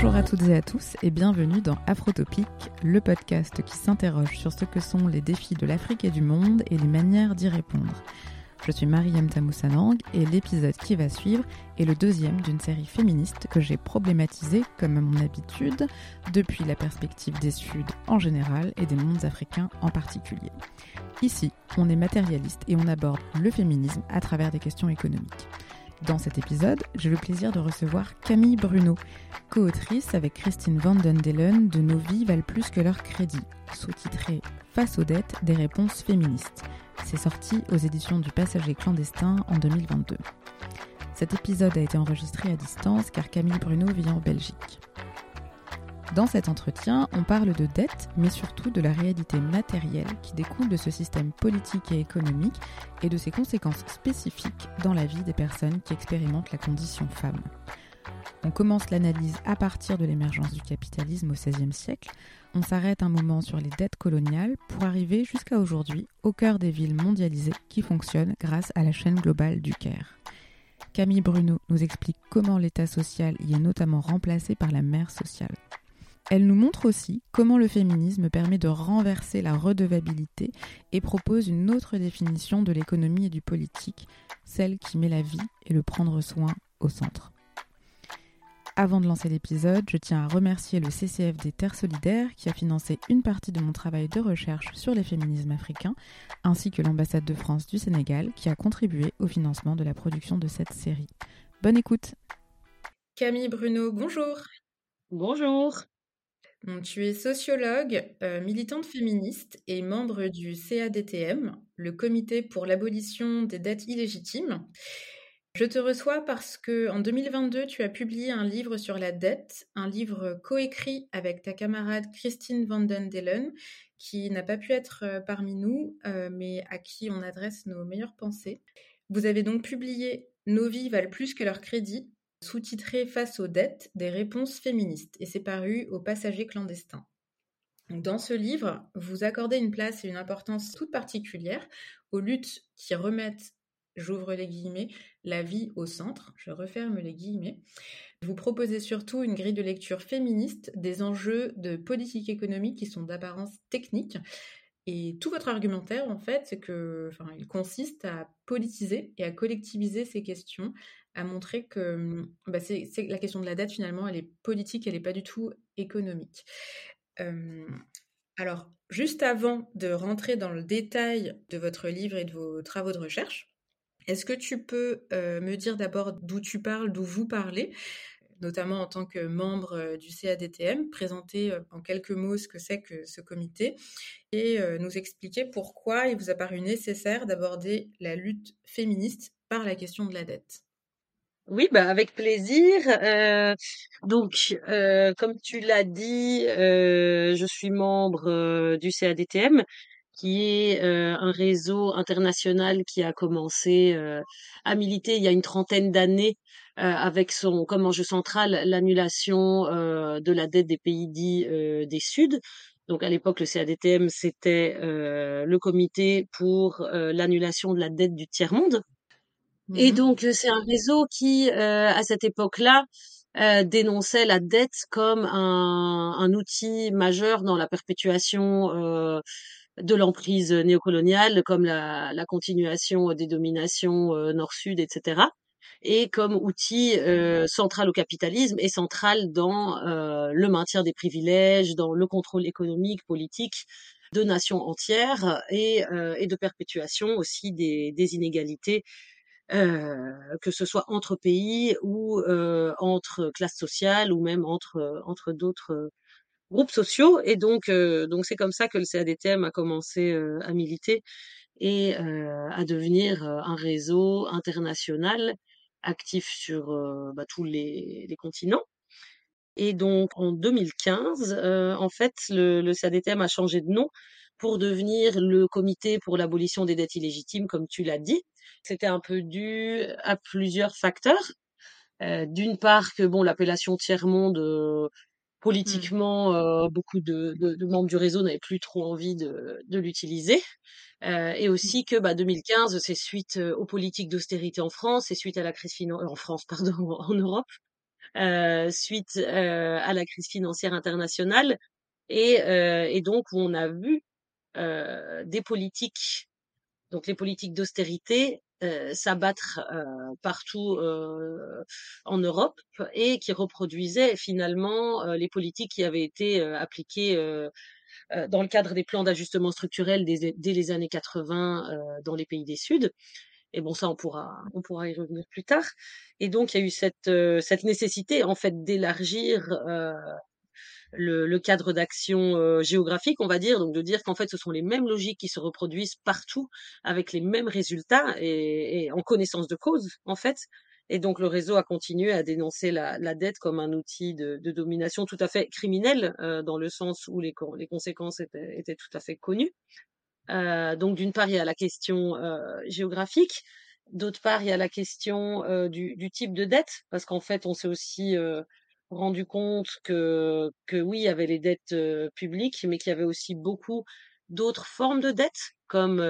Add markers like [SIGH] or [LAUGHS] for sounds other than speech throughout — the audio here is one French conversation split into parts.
Bonjour à toutes et à tous et bienvenue dans Afrotopique, le podcast qui s'interroge sur ce que sont les défis de l'Afrique et du monde et les manières d'y répondre. Je suis Mariam Tamoussanang et l'épisode qui va suivre est le deuxième d'une série féministe que j'ai problématisée, comme à mon habitude, depuis la perspective des Suds en général et des mondes africains en particulier. Ici, on est matérialiste et on aborde le féminisme à travers des questions économiques. Dans cet épisode, j'ai le plaisir de recevoir Camille Bruno, co-autrice avec Christine Van Delen de Nos vies valent plus que leur crédit, sous-titré Face aux dettes des réponses féministes. C'est sorti aux éditions du Passager clandestin en 2022. Cet épisode a été enregistré à distance car Camille Bruno vit en Belgique. Dans cet entretien, on parle de dette, mais surtout de la réalité matérielle qui découle de ce système politique et économique et de ses conséquences spécifiques dans la vie des personnes qui expérimentent la condition femme. On commence l'analyse à partir de l'émergence du capitalisme au XVIe siècle. On s'arrête un moment sur les dettes coloniales pour arriver jusqu'à aujourd'hui au cœur des villes mondialisées qui fonctionnent grâce à la chaîne globale du Caire. Camille Bruno nous explique comment l'État social y est notamment remplacé par la mère sociale. Elle nous montre aussi comment le féminisme permet de renverser la redevabilité et propose une autre définition de l'économie et du politique, celle qui met la vie et le prendre soin au centre. Avant de lancer l'épisode, je tiens à remercier le CCF des Terres Solidaires qui a financé une partie de mon travail de recherche sur les féminismes africains, ainsi que l'ambassade de France du Sénégal qui a contribué au financement de la production de cette série. Bonne écoute Camille Bruno, bonjour Bonjour tu es sociologue, euh, militante féministe et membre du CADTM, le Comité pour l'abolition des dettes illégitimes. Je te reçois parce que en 2022, tu as publié un livre sur la dette, un livre coécrit avec ta camarade Christine Van den Delen, qui n'a pas pu être euh, parmi nous, euh, mais à qui on adresse nos meilleures pensées. Vous avez donc publié Nos vies valent plus que leur crédit, sous-titré Face aux dettes, des réponses féministes, et c'est paru au Passager clandestin. Dans ce livre, vous accordez une place et une importance toute particulière aux luttes qui remettent, j'ouvre les guillemets, la vie au centre, je referme les guillemets. Vous proposez surtout une grille de lecture féministe des enjeux de politique économique qui sont d'apparence technique. Et tout votre argumentaire, en fait, c'est que, enfin, il consiste à politiser et à collectiviser ces questions à montrer que mmh, bah, c'est, la question de la dette, finalement, elle est politique, elle n'est pas du tout économique. alors, juste avant de rentrer dans le détail de votre livre et de vos travaux de recherche, est-ce que tu peux me dire d'abord d'où tu parles, d'où vous parlez notamment en tant que membre du CADTM, présenter en quelques mots ce que c'est que ce comité et nous expliquer pourquoi il vous a paru nécessaire d'aborder la lutte féministe par la question de la dette? Oui, bah avec plaisir. Euh, donc, euh, comme tu l'as dit, euh, je suis membre du CADTM, qui est un réseau international qui a commencé à militer il y a une trentaine d'années avec son comme enjeu central l'annulation de la dette des pays dits des Suds. Donc à l'époque, le CADTM, c'était le comité pour l'annulation de la dette du tiers-monde. Et mmh donc, c'est un réseau qui, à cette époque-là, dénonçait la dette comme un, un, outil majeur dans la perpétuation de l'emprise néocoloniale, comme la, la, continuation des dominations nord-sud, etc. Et comme outil central au capitalisme et central dans le maintien des privilèges, dans le contrôle économique, politique de nations entières et, et de perpétuation aussi des, des inégalités euh, que ce soit entre pays ou euh, entre classes sociales ou même entre euh, entre d'autres groupes sociaux. Et donc donc c'est comme ça que le CADTM a commencé à militer et à devenir un réseau international actif sur bah, tous les, les, continents. Et donc en 2015, en fait, le, le CADTM a changé de nom pour devenir le comité pour l'abolition des dettes illégitimes, comme tu l'as dit. C'était un peu dû à plusieurs facteurs. Euh, D'une part que bon, l'appellation tiers-monde, euh, mmh. politiquement, euh, beaucoup de, de, de, membres du réseau n'avaient plus trop envie de, de l'utiliser. Euh, et mmh. aussi que bah, 2015, c'est suite aux politiques d'austérité en France, c'est suite à la crise financière en France, [LAUGHS] pardon, en Europe, suite à la crise financière internationale et, et donc on a vu des politiques, donc les politiques d'austérité, s'abattre partout en Europe et qui reproduisaient finalement les politiques qui avaient été appliquées dans le cadre des plans d'ajustement structurel dès, dès, les années 80 dans les pays des Sud. Et bon, ça, on pourra, on pourra y revenir plus tard. Et donc, il y a eu cette, cette nécessité, en fait, d'élargir le, le, cadre d'action géographique, on va dire, donc de dire qu'en fait, ce sont les mêmes logiques qui se reproduisent partout, avec les mêmes résultats et, et en connaissance de cause, en fait. Et donc, le réseau a continué à dénoncer la, la dette comme un outil de, de, domination tout à fait criminel, dans le sens où les, les conséquences étaient, étaient tout à fait connues. Euh, donc d'une part, il y a la question euh, géographique, d'autre part, il y a la question euh, du, du, type de dette, parce qu'en fait, on s'est aussi rendu compte que, que oui, il y avait les dettes publiques, mais qu'il y avait aussi beaucoup d'autres formes de dettes, comme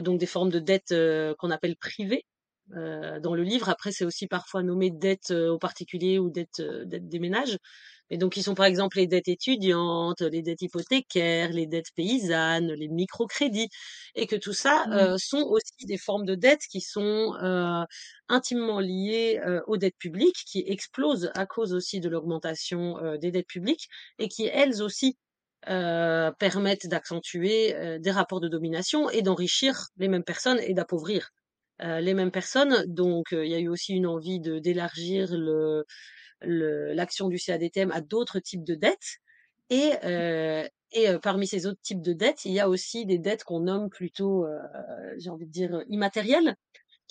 donc des formes de dettes qu'on appelle privées. Dans le livre, après, c'est aussi parfois nommé dette aux particuliers ou dette, dette des ménages. Et donc, ils sont par exemple les dettes étudiantes, les dettes hypothécaires, les dettes paysannes, les microcrédits, et que tout ça mmh. euh, sont aussi des formes de dettes qui sont euh, intimement liées euh, aux dettes publiques, qui explosent à cause aussi de l'augmentation euh, des dettes publiques, et qui elles aussi euh, permettent d'accentuer des rapports de domination et d'enrichir les mêmes personnes et d'appauvrir les mêmes personnes. Donc, il y a eu aussi une envie de d'élargir le l'action du CADTM à d'autres types de dettes. Et, euh, et euh, parmi ces autres types de dettes, il y a aussi des dettes qu'on nomme plutôt, euh, j'ai envie de dire, immatérielles,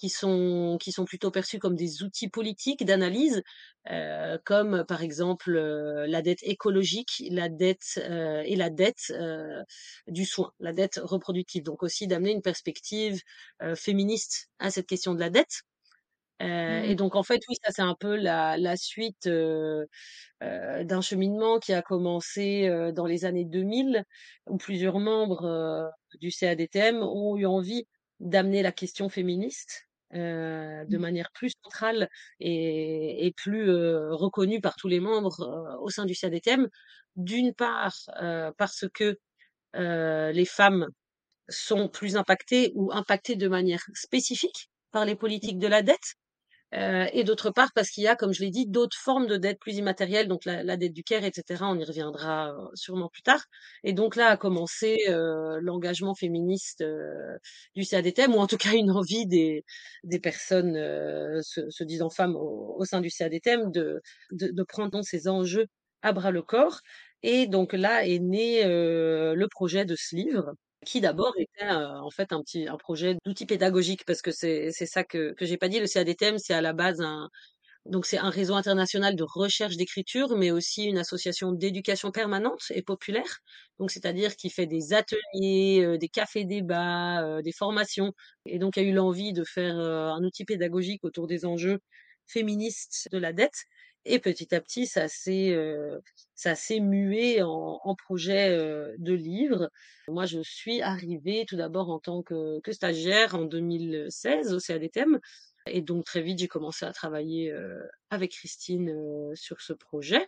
qui sont, qui sont plutôt perçues comme des outils politiques d'analyse, euh, comme par exemple euh, la dette écologique, la dette euh, et la dette du soin, la dette reproductive. Donc aussi d'amener une perspective féministe à cette question de la dette. Euh, et mmh. donc en fait, oui, ça c'est un peu la, la suite euh, euh, d'un cheminement qui a commencé euh, dans les années 2000, où plusieurs membres euh, du CADTM ont eu envie d'amener la question féministe de mmh. manière plus centrale et, et plus reconnue par tous les membres au sein du CADTM. D'une part, parce que les femmes sont plus impactées ou impactées de manière spécifique par les politiques de la dette. Euh, et d'autre part parce qu'il y a, comme je l'ai dit, d'autres formes de dette plus immatérielles, donc la, la, dette du CARE, etc. On y reviendra euh, sûrement plus tard. Et donc là a commencé euh, l'engagement féministe euh, du CADTM, ou en tout cas une envie des, des personnes euh, se, se, disant femmes au, au, sein du CADTM de, de, de prendre ces enjeux à bras le corps. Et donc là est né le projet de ce livre qui d'abord était en fait un petit un projet d'outil pédagogique parce que c'est c'est ça que que j'ai pas dit le CADTM c'est à la base un donc c'est un réseau international de recherche d'écriture mais aussi une association d'éducation permanente et populaire. Donc c'est-à-dire qui fait des ateliers des cafés débats des formations. Et donc il y a eu l'envie de faire un outil pédagogique autour des enjeux féministes de la dette et petit à petit, ça s'est euh, ça s'est mué en, en projet euh, de livre. Moi, je suis arrivée tout d'abord en tant que, que, stagiaire en 2016 au CADTM. Et donc très vite, j'ai commencé à travailler euh, avec Christine euh, sur ce projet.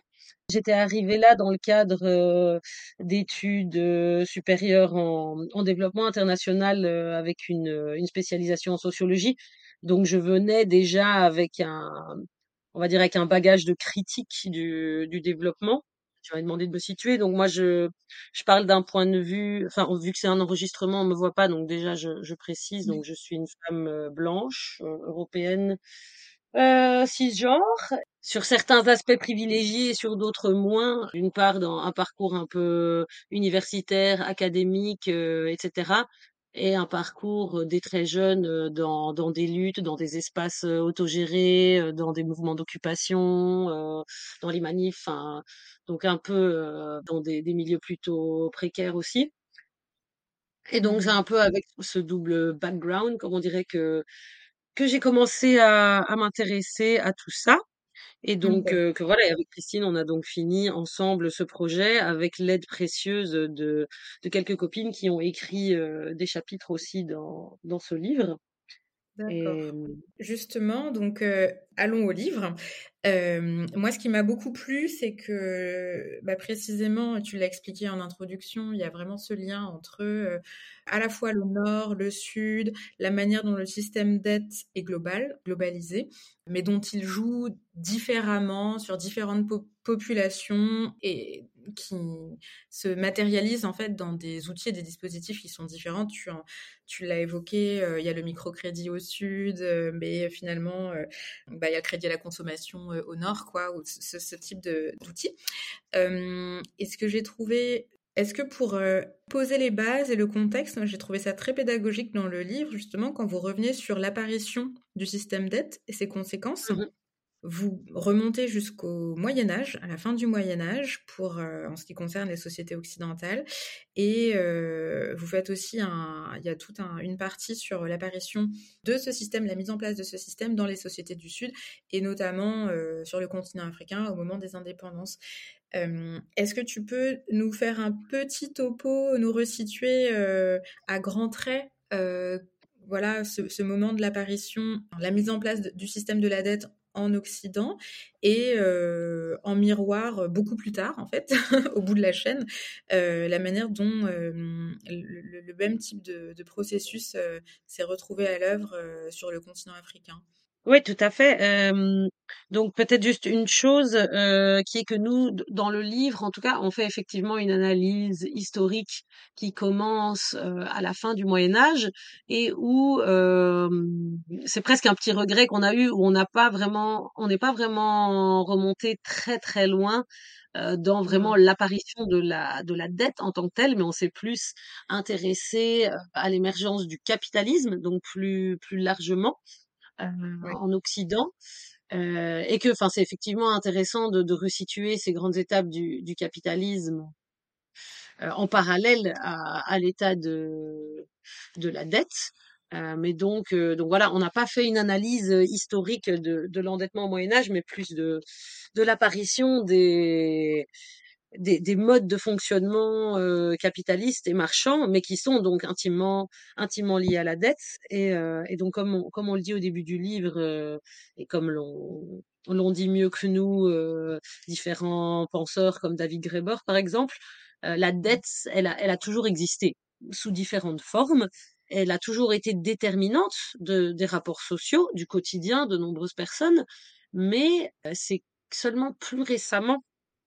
J'étais arrivée là dans le cadre euh, d'études supérieures en, en, développement international avec une, une spécialisation en sociologie. Donc je venais déjà avec un, on va dire avec un bagage de critique du, du développement. Tu m'as demandé de me situer, donc moi je je parle d'un point de vue, enfin vu que c'est un enregistrement, on me voit pas, donc déjà je, je précise, donc je suis une femme euh, blanche, euh, européenne, euh, cisgenre, sur certains aspects privilégiés et sur d'autres moins. D'une part dans un parcours un peu universitaire, académique, euh, etc et un parcours des très jeunes dans, dans des luttes, dans des espaces autogérés, dans des mouvements d'occupation, dans les manifs, donc un peu dans des, milieux plutôt précaires aussi. Et donc c'est un peu avec ce double background, comme on dirait que que j'ai commencé à m'intéresser à tout ça. Et donc, euh, que voilà, avec Christine, on a donc fini ensemble ce projet avec l'aide précieuse de, de quelques copines qui ont écrit euh, des chapitres aussi dans, dans ce livre. D'accord. Justement, donc allons au livre. Moi, ce qui m'a beaucoup plu, c'est que bah, précisément, tu l'as expliqué en introduction, il y a vraiment ce lien entre à la fois le nord, le sud, la manière dont le système d'aide est global, globalisé, mais dont il joue différemment sur différentes populations et qui se matérialisent en fait dans des outils et des dispositifs qui sont différents. Tu, l'as évoqué, euh, il y a le microcrédit au sud, euh, mais finalement, euh, bah, il y a le crédit à la consommation au nord, quoi, ou ce, type d'outils. et ce que j'ai trouvé est-ce que pour poser les bases et le contexte, j'ai trouvé ça très pédagogique dans le livre, justement, quand vous revenez sur l'apparition du système dette et ses conséquences, mmh vous remontez jusqu'au Moyen Âge, à la fin du Moyen Âge, pour en ce qui concerne les sociétés occidentales, et vous faites aussi un, il y a toute une partie sur l'apparition de ce système, la mise en place de ce système dans les sociétés du Sud, et notamment sur le continent africain au moment des indépendances. Est-ce que tu peux nous faire un petit topo, nous resituer à grands traits voilà ce, moment de l'apparition, la mise en place du système de la dette en Occident et en miroir beaucoup plus tard en fait [LAUGHS] au bout de la chaîne la manière dont le, même type de processus s'est retrouvé à l'œuvre sur le continent africain. Oui, tout à fait. donc peut-être juste une chose qui est que nous, dans le livre, en tout cas, on fait effectivement une analyse historique qui commence à la fin du Moyen Âge et où c'est presque un petit regret qu'on a eu, où on n'a pas vraiment, on n'est pas vraiment remonté très très loin dans vraiment l'apparition de la de la dette en tant que telle, mais on s'est plus intéressé à l'émergence du capitalisme, donc plus plus largement. Euh, en Occident. Euh, et que, enfin, c'est effectivement intéressant de, de resituer ces grandes étapes du, du capitalisme euh, en parallèle à, à l'état de, de la dette. Euh, mais donc, donc voilà, on n'a pas fait une analyse historique de, de l'endettement au Moyen Âge, mais plus de, de l'apparition des, des, des, modes de fonctionnement euh, capitalistes et marchands, mais qui sont donc intimement, intimement liés à la dette. Et, euh, et donc, comme on, comme on le dit au début du livre, euh, et comme l'on l'on dit mieux que nous, euh, différents penseurs comme David Graeber, par exemple, euh, la dette, elle a, elle a toujours existé sous différentes formes. Elle a toujours été déterminante de, des rapports sociaux, du quotidien de nombreuses personnes, mais c'est seulement plus récemment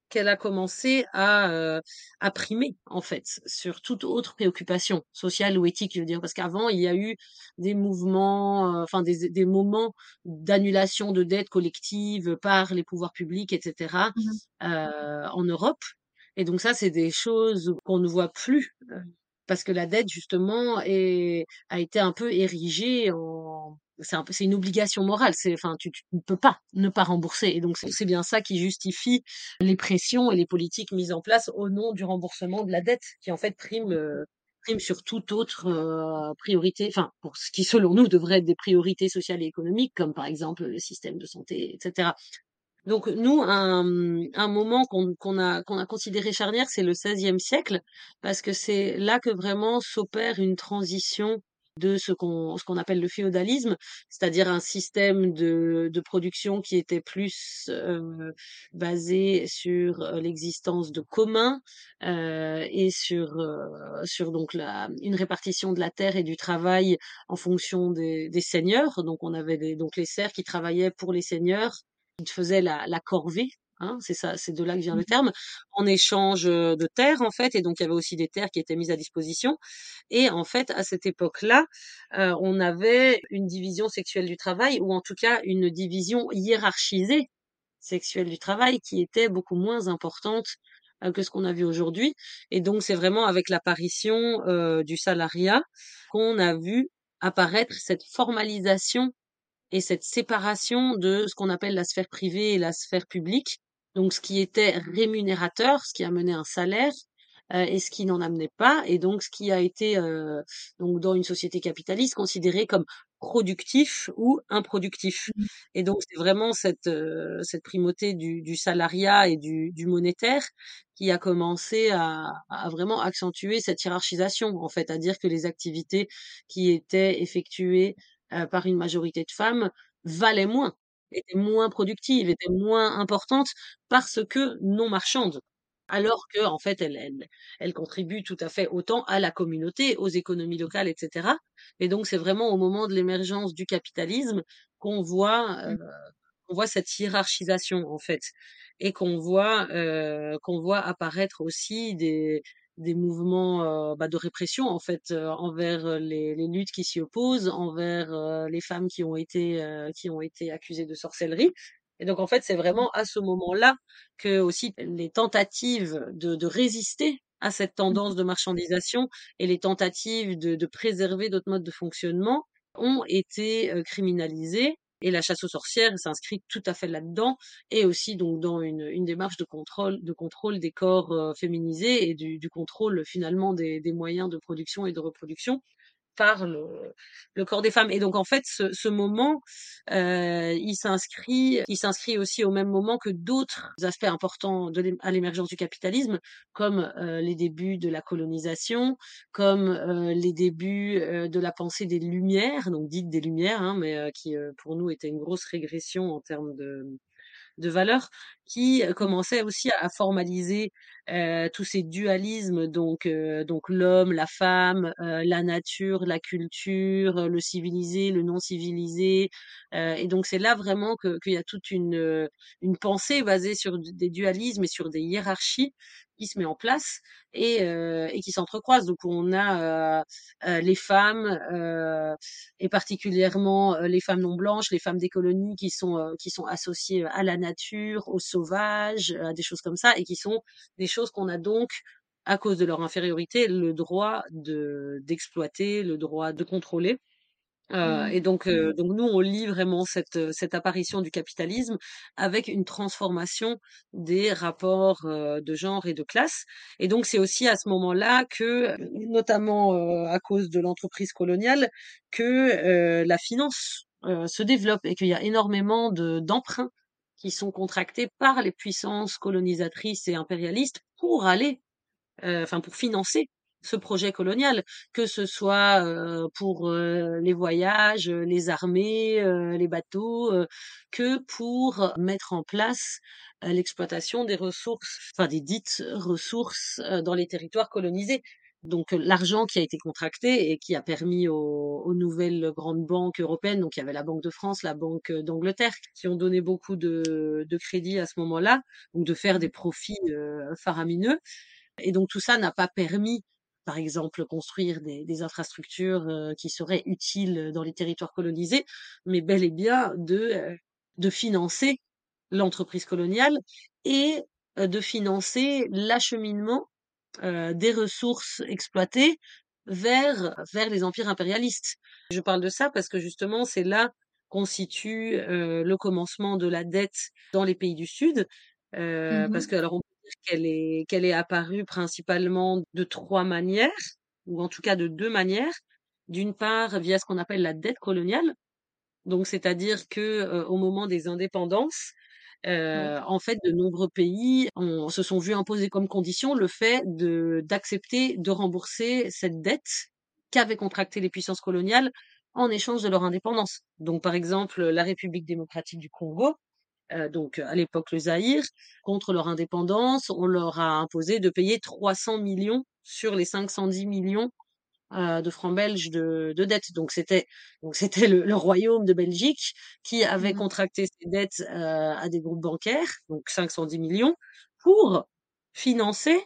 qu'elle a commencé à, euh, à primer en fait sur toute autre préoccupation sociale ou éthique, je veux dire, parce qu'avant il y a eu des mouvements, euh, enfin des, des moments d'annulation de dettes collectives par les pouvoirs publics, etc. Mmh euh, en Europe. Et donc ça, c'est des choses qu'on ne voit plus parce que la dette justement est, a été un peu érigée en c'est un une obligation morale c'est enfin tu, ne peux pas ne pas rembourser. Et donc c'est bien ça qui justifie les pressions et les politiques mises en place au nom du remboursement de la dette qui en fait prime euh, prime sur toute autre euh, priorité enfin pour ce qui selon nous devrait être des priorités sociales et économiques comme par exemple le système de santé etc donc nous, un, un moment qu'on qu'on a, qu'on a considéré charnière, c'est le XVIe siècle, parce que c'est là que vraiment s'opère une transition de ce qu'on ce qu'on appelle le féodalisme, c'est-à-dire un système de, de production qui était plus euh, basé sur euh, l'existence de communs euh, et sur euh, sur donc la une répartition de la terre et du travail en fonction des, des seigneurs. Donc on avait des, donc les serfs qui travaillaient pour les seigneurs, qui faisaient la, la corvée Hein, c'est ça, c'est de là que vient le mmh terme, en échange de terres en fait, et donc il y avait aussi des terres qui étaient mises à disposition. Et en fait, à cette époque-là, euh, on avait une division sexuelle du travail, ou en tout cas une division hiérarchisée sexuelle du travail, qui était beaucoup moins importante que ce qu'on a vu aujourd'hui. Et donc c'est vraiment avec l'apparition euh, du salariat qu'on a vu apparaître cette formalisation et cette séparation de ce qu'on appelle la sphère privée et la sphère publique, donc ce qui était rémunérateur, ce qui amenait un salaire, euh, et ce qui n'en amenait pas, et donc ce qui a été euh, donc dans une société capitaliste considéré comme productif ou improductif. Mmh. Et donc c'est vraiment cette euh, cette primauté du, du salariat et du, du, monétaire qui a commencé à, à, vraiment accentuer cette hiérarchisation en fait, à dire que les activités qui étaient effectuées par une majorité de femmes valait moins, était moins productive, était moins importante parce que non marchande. Alors que en fait, elle, elle, elle contribue tout à fait autant à la communauté, aux économies locales, etc. Et donc, c'est vraiment au moment de l'émergence du capitalisme qu'on voit, euh, on voit cette hiérarchisation en fait, et qu'on voit, euh, qu'on voit apparaître aussi des, des mouvements euh, bah, de répression en fait euh, envers les, les, luttes qui s'y opposent, envers euh, les femmes qui ont été qui ont été accusées de sorcellerie. Et donc en fait c'est vraiment à ce moment-là que aussi les tentatives de, de résister à cette tendance de marchandisation et les tentatives de, de préserver d'autres modes de fonctionnement ont été criminalisées et la chasse aux sorcières s'inscrit tout à fait là-dedans, et aussi donc dans une, démarche de contrôle, de contrôle des corps euh, féminisés et du, contrôle finalement des, moyens de production et de reproduction par le, corps des femmes. Et donc en fait, ce, ce moment, euh, il s'inscrit, il s'inscrit aussi au même moment que d'autres aspects importants de à l'émergence du capitalisme, comme euh, les débuts de la colonisation, comme euh, les débuts euh, de la pensée des Lumières, donc dites des Lumières, hein, mais euh, qui euh, pour nous était une grosse régression en termes de de valeurs qui commençait aussi à formaliser euh, tous ces dualismes, donc euh, donc l'homme, la femme, euh, la nature, la culture, le civilisé, le non civilisé, et donc c'est là vraiment qu'il y a toute une une pensée basée sur des dualismes et sur des hiérarchies qui se met en place et, euh, et qui s'entrecroisent. Donc on a euh, euh, les femmes et particulièrement les femmes non blanches, les femmes des colonies qui sont qui sont associées à la nature, au sauvage, à des choses comme ça et qui sont des choses qu'on a donc à cause de leur infériorité le droit de d'exploiter, le droit de contrôler. Euh, et donc, euh, donc nous, on lit vraiment cette, cette apparition du capitalisme avec une transformation des rapports euh, de genre et de classe. Et donc, c'est aussi à ce moment-là que, notamment euh, à cause de l'entreprise coloniale, que euh, la finance euh, se développe et qu'il y a énormément de d'emprunts qui sont contractés par les puissances colonisatrices et impérialistes pour aller, euh, enfin pour financer ce projet colonial, que ce soit euh, pour euh, les voyages, les armées, euh, les bateaux, que pour mettre en place l'exploitation des ressources, enfin des dites ressources dans les territoires colonisés. Donc l'argent qui a été contracté et qui a permis aux, aux, nouvelles grandes banques européennes, donc il y avait la Banque de France, la Banque d'Angleterre, qui ont donné beaucoup de, de crédits à ce moment-là, donc de faire des profits faramineux. Et donc tout ça n'a pas permis par exemple, construire des, des infrastructures euh, qui seraient utiles dans les territoires colonisés, mais bel et bien de, euh, de financer l'entreprise coloniale et euh, de financer l'acheminement des ressources exploitées vers, vers les empires impérialistes. Je parle de ça parce que justement, c'est là qu'on situe le commencement de la dette dans les pays du Sud. Mmh parce que alors on qu'elle est, qu'elle est apparue principalement de trois manières, ou en tout cas de deux manières. D'une part, via ce qu'on appelle la dette coloniale. Donc, c'est-à-dire que euh, au moment des indépendances, euh, en fait, de nombreux pays on, se sont vus imposer comme condition le fait de d'accepter de rembourser cette dette qu'avaient contracté les puissances coloniales en échange de leur indépendance. Donc, par exemple, la République démocratique du Congo, euh, donc à l'époque le Zaïre, contre leur indépendance, on leur a imposé de payer 300 millions sur les 510 millions euh, de francs belges de, de dettes. Donc c'était donc c'était le, le, royaume de Belgique qui avait mmh. contracté ses dettes euh, à des groupes bancaires, donc 510 millions, pour financer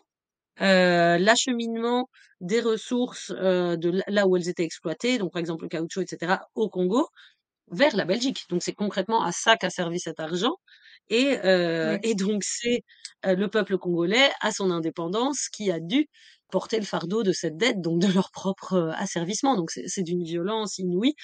euh, l'acheminement des ressources euh, de là où elles étaient exploitées, donc par exemple le caoutchouc, etc., au Congo, vers la Belgique. Donc c'est concrètement à ça qu'a servi cet argent. Et, euh, oui. et donc c'est euh, le peuple congolais à son indépendance qui a dû porter le fardeau de cette dette, donc de leur propre euh, asservissement. Donc c'est d'une violence inouïe.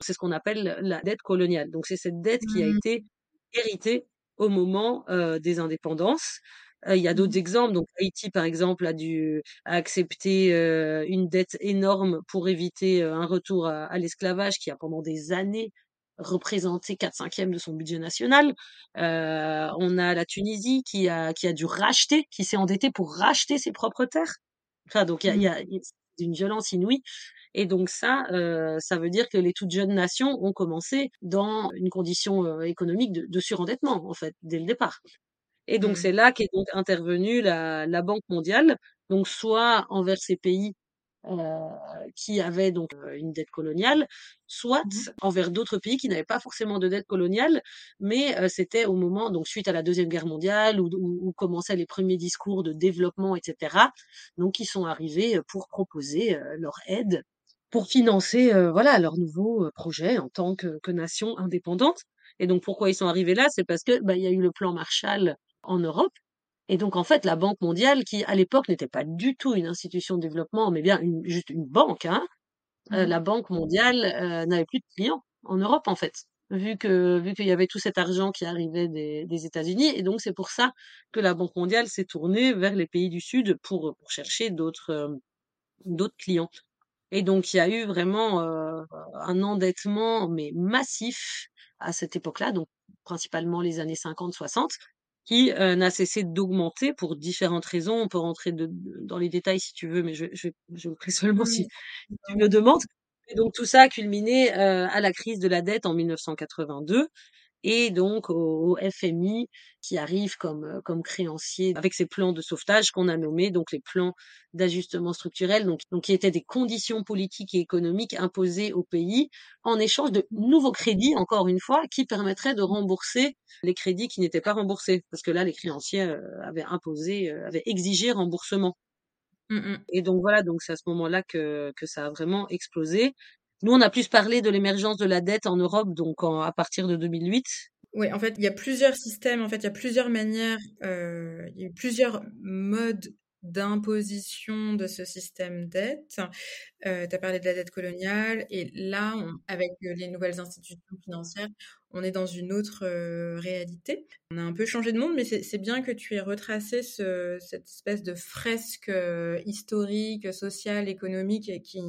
C'est ce qu'on appelle la dette coloniale. Donc c'est cette dette qui a Mmh. été héritée au moment euh, des indépendances. Il y a d'autres exemples. Donc Haïti, par exemple, a dû a accepté euh, une dette énorme pour éviter euh, un retour à, à l'esclavage qui a pendant des années représenté 4 cinquièmes de son budget national. Euh, on a la Tunisie qui a qui a dû racheter, qui s'est endettée pour racheter ses propres terres. Enfin, donc il y a, y a d'une violence inouïe. Et donc ça, euh, ça veut dire que les toutes jeunes nations ont commencé dans une condition euh, économique de, de, surendettement, en fait, dès le départ. Et donc, mmh. c'est là qu'est donc intervenue la, la, Banque mondiale, donc soit envers ces pays euh, qui avaient donc euh, une dette coloniale, soit mmh. envers d'autres pays qui n'avaient pas forcément de dette coloniale, mais euh, c'était au moment, donc suite à la Deuxième Guerre mondiale, où, où, où, commençaient les premiers discours de développement, etc., donc ils sont arrivés pour proposer leur aide pour financer voilà leur nouveau projet en tant que, que, nation indépendante. Et donc pourquoi ils sont arrivés là, c'est parce que bah, il y a eu le plan Marshall en Europe. Et donc, en fait, la Banque mondiale, qui à l'époque n'était pas du tout une institution de développement, mais bien une, juste une banque, hein, euh, mmh. la Banque mondiale euh, n'avait plus de clients en Europe, en fait, vu que vu qu'il y avait tout cet argent qui arrivait des, des États-Unis. Et donc, c'est pour ça que la Banque mondiale s'est tournée vers les pays du Sud pour, pour chercher d'autres euh, d'autres clients. Et donc, il y a eu vraiment un endettement, mais massif à cette époque-là, donc principalement les années 50-60 qui euh, n'a cessé d'augmenter pour différentes raisons. On peut rentrer de, dans les détails si tu veux, mais je, je, je le [LAUGHS] seulement si tu me le demandes. Et donc tout ça a culminé euh, à la crise de la dette en 1982 et donc au, FMI qui arrive comme, euh, comme créancier avec ses plans de sauvetage qu'on a nommés donc les plans d'ajustement structurel, donc, donc qui étaient des conditions politiques et économiques imposées au pays en échange de nouveaux crédits, encore une fois, qui permettraient de rembourser les crédits qui n'étaient pas remboursés, parce que là, les créanciers euh, avaient imposé, euh, avaient exigé remboursement. Mmh et donc voilà, donc c'est à ce moment-là que, que ça a vraiment explosé. Nous, on a plus parlé de l'émergence de la dette en Europe, donc à partir de 2008. Oui, en fait, il y a plusieurs systèmes, en fait, il y a plusieurs manières, euh, il y a plusieurs modes d'imposition de ce système dette. Euh, tu as parlé de la dette coloniale et là, avec les nouvelles institutions financières, on est dans une autre euh, réalité. On a un peu changé de monde, mais c'est bien que tu aies retracé ce, cette espèce de fresque euh, historique, sociale, économique qui,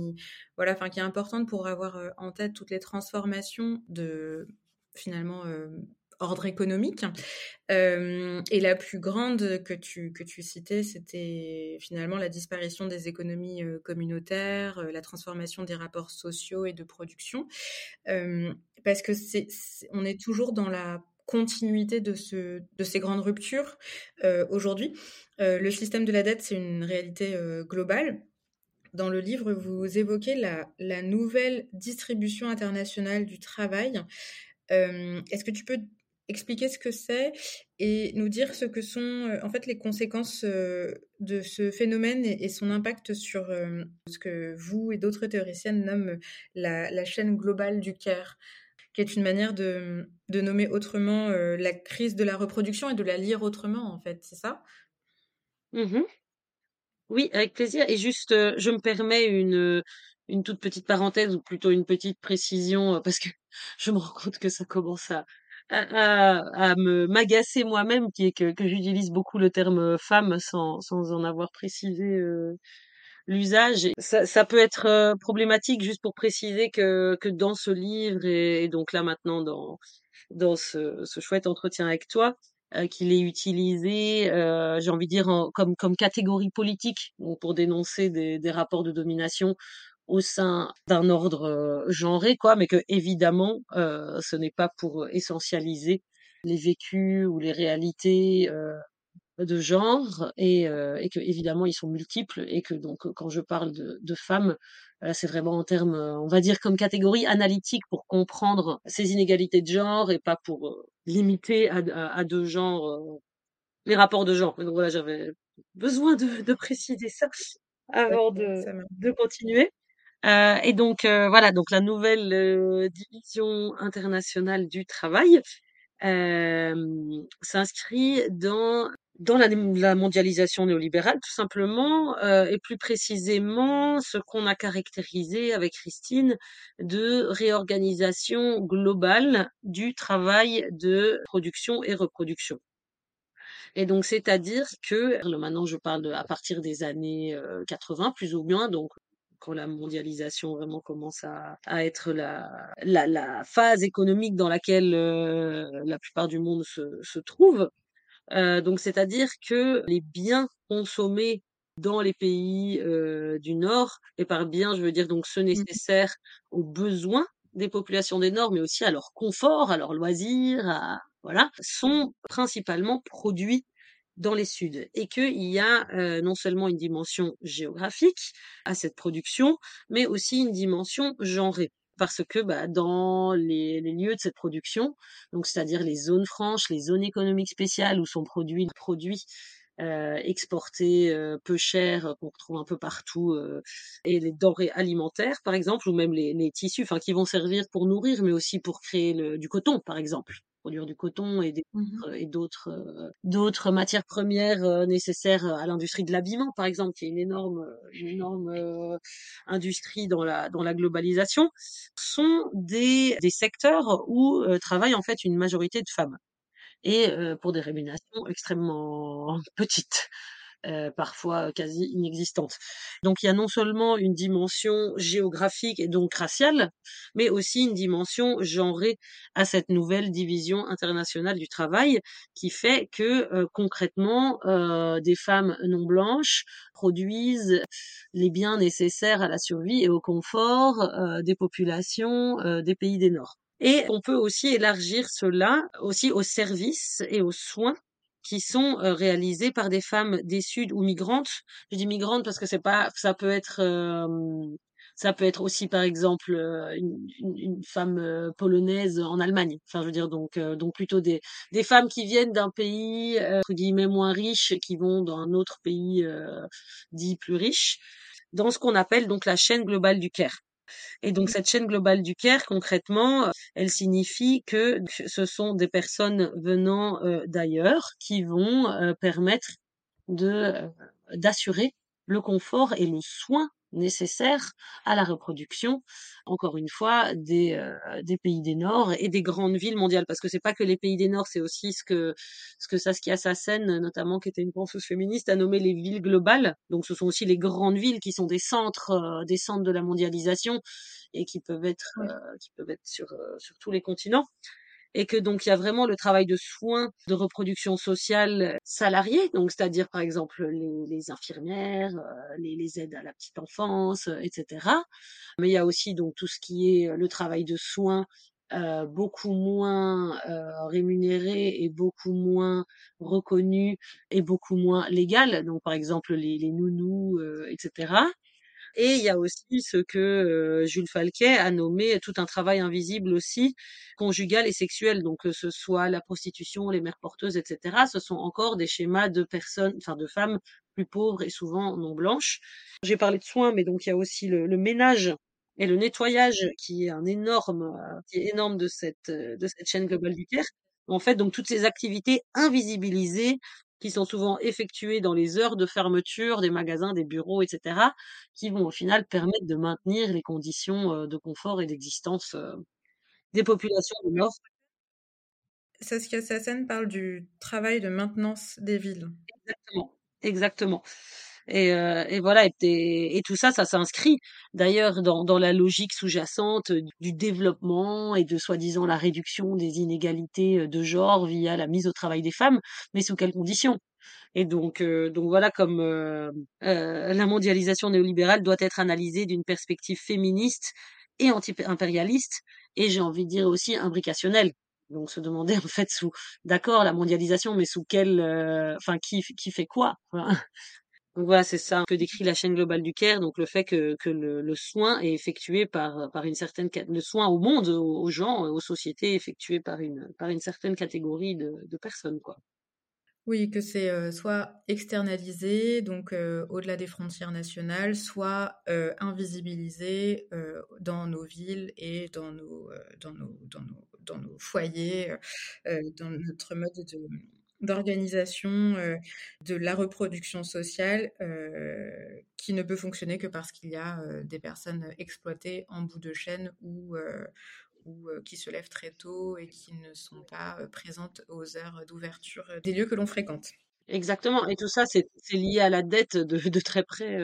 voilà, enfin, qui est importante pour avoir euh, en tête toutes les transformations de finalement ordre économique. Euh, et la plus grande que tu, que tu citais, c'était finalement la disparition des économies euh, communautaires, euh, la transformation des rapports sociaux et de production. parce que c'est, on est toujours dans la continuité de, ce, de ces grandes ruptures aujourd'hui. le système de la dette, c'est une réalité globale. Dans le livre, vous évoquez la, la nouvelle distribution internationale du travail. Est-ce que tu peux expliquer ce que c'est et nous dire ce que sont euh, en fait les conséquences euh, de ce phénomène et, son impact sur euh, ce que vous et d'autres théoriciennes nomment la, chaîne globale du care, qui est une manière de, nommer autrement la crise de la reproduction et de la lire autrement en fait, c'est ça? Mmh Oui, avec plaisir. Et juste, je me permets une une toute petite parenthèse ou plutôt une petite précision parce que [LAUGHS] je me rends compte que ça commence à à, à, me m'agacer moi-même, qui est que, que j'utilise beaucoup le terme femme sans, sans en avoir précisé euh, l'usage. Ça, ça peut être euh, problématique juste pour préciser que, que dans ce livre et, donc là maintenant dans, dans ce, ce chouette entretien avec toi, euh, qu'il est utilisé, euh, j'ai envie de dire, comme, comme catégorie politique pour dénoncer des, des rapports de domination au sein d'un ordre genré, quoi, mais que évidemment, euh, ce n'est pas pour essentialiser les vécus ou les réalités euh, de genre et, euh, et que évidemment ils sont multiples et que donc quand je parle de, de femmes c'est vraiment en termes on va dire comme catégorie analytique pour comprendre ces inégalités de genre et pas pour limiter à, à, à deux genres les rapports de genre. Donc voilà j'avais besoin de, de préciser ça avant de, de continuer euh, et donc euh, voilà, donc la nouvelle euh, division internationale du travail s'inscrit dans dans la, mondialisation néolibérale, tout simplement, et plus précisément ce qu'on a caractérisé avec Christine de réorganisation globale du travail de production et reproduction. Et donc, c'est-à-dire que, maintenant je parle de, à partir des années 80, plus ou moins, donc quand la mondialisation vraiment commence à, à être la, la, la, phase économique dans laquelle euh, la plupart du monde se, se trouve. Euh, donc, c'est-à-dire que les biens consommés dans les pays du Nord. Et par bien, je veux dire donc ce Mmh. nécessaire aux besoins des populations des Nord, mais aussi à leur confort, à leur loisir, à voilà, sont principalement produits dans les Suds. Et qu'il y a non seulement une dimension géographique à cette production, mais aussi une dimension genrée parce que bah, dans les, les, lieux de cette production, donc c'est-à-dire les zones franches, les zones économiques spéciales où sont produits produits euh, exportés euh, peu cher qu'on retrouve un peu partout euh, et les denrées alimentaires par exemple ou même les, les tissus enfin qui vont servir pour nourrir mais aussi pour créer le, du coton par exemple produire du coton et Mmh d'autres d'autres matières premières nécessaires à l'industrie de l'habillement par exemple qui est une énorme une énorme industrie dans la dans la globalisation sont des des secteurs où travaillent en fait une majorité de femmes. Et pour des rémunérations extrêmement [LAUGHS] petites. Euh, parfois quasi inexistantes. Donc il y a non seulement une dimension géographique et donc raciale, mais aussi une dimension genrée à cette nouvelle division internationale du travail qui fait que euh, concrètement euh, des femmes non blanches produisent les biens nécessaires à la survie et au confort des populations des pays des Nord. Et on peut aussi élargir cela aussi aux services et aux soins qui sont réalisés par des femmes des Suds ou migrantes. Je dis migrantes parce que c'est pas, ça peut être, ça peut être aussi par exemple une, une, femme polonaise en Allemagne. Enfin, je veux dire donc, donc plutôt des des femmes qui viennent d'un pays entre guillemets moins riche, qui vont dans un autre pays dit plus riche, dans ce qu'on appelle donc la chaîne globale du Caire. Et donc cette chaîne globale du Caire, concrètement, elle signifie que ce sont des personnes venant d'ailleurs qui vont permettre de d'assurer le confort et le soin nécessaires à la reproduction, encore une fois, des, euh, des pays des Nord et des grandes villes mondiales. Parce que c'est pas que les pays des Nord, c'est aussi ce que, ce que Saskia Sassen, notamment, qui était une penseuse féministe, a nommé les villes globales. Donc ce sont aussi les grandes villes qui sont des centres, euh, des centres de la mondialisation et qui peuvent être, euh, qui peuvent être sur, sur tous les continents et que donc il y a vraiment le travail de soins de reproduction sociale salariés, donc c'est-à-dire par exemple les, les infirmières, euh, les, les, aides à la petite enfance, euh, etc. Mais il y a aussi donc tout ce qui est le travail de soins euh, beaucoup moins euh, rémunéré et beaucoup moins reconnu et beaucoup moins légal. Donc par exemple les, les nounous, euh, etc. Et il y a aussi ce que Jules Falquet a nommé tout un travail invisible aussi, conjugal et sexuel. Donc que ce soit la prostitution, les mères porteuses, etc. Ce sont encore des schémas de personnes, enfin de femmes plus pauvres et souvent non blanches. J'ai parlé de soins, mais donc il y a aussi le, le ménage et le nettoyage qui est un énorme, qui est énorme de cette de cette chaîne globale du Caire. En fait, donc toutes ces activités invisibilisées qui sont souvent effectuées dans les heures de fermeture des magasins, des bureaux, etc., qui vont au final permettre de maintenir les conditions de confort et d'existence des populations du Nord. Saskia Sassen parle du travail de maintenance des villes. Exactement, exactement. Et, euh, et voilà, et, tout ça, ça s'inscrit d'ailleurs dans, dans la logique sous-jacente du développement et de soi-disant la réduction des inégalités de genre via la mise au travail des femmes, mais sous quelles conditions? Et donc, euh, donc voilà comme euh, la mondialisation néolibérale doit être analysée d'une perspective féministe et anti-impérialiste, et j'ai envie de dire aussi imbricationnelle. Donc se demander en fait sous, d'accord, la mondialisation, mais sous quelle, enfin qui, qui fait quoi? Donc voilà, c'est ça que décrit la chaîne globale du Caire, donc le fait que, le, soin est effectué par, par une certaine le soin au monde, aux, gens, aux sociétés effectué par une par une certaine catégorie de, de personnes quoi. Oui, que c'est euh, soit externalisé, donc euh, au-delà des frontières nationales, soit euh, invisibilisé dans nos villes et dans nos, dans nos, dans nos, dans nos foyers, dans notre mode de, d'organisation euh, de la reproduction sociale euh, qui ne peut fonctionner que parce qu'il y a euh, des personnes exploitées en bout de chaîne ou, ou qui se lèvent très tôt et qui ne sont pas présentes aux heures d'ouverture des lieux que l'on fréquente. Exactement, et tout ça, c'est lié à la dette de, de très près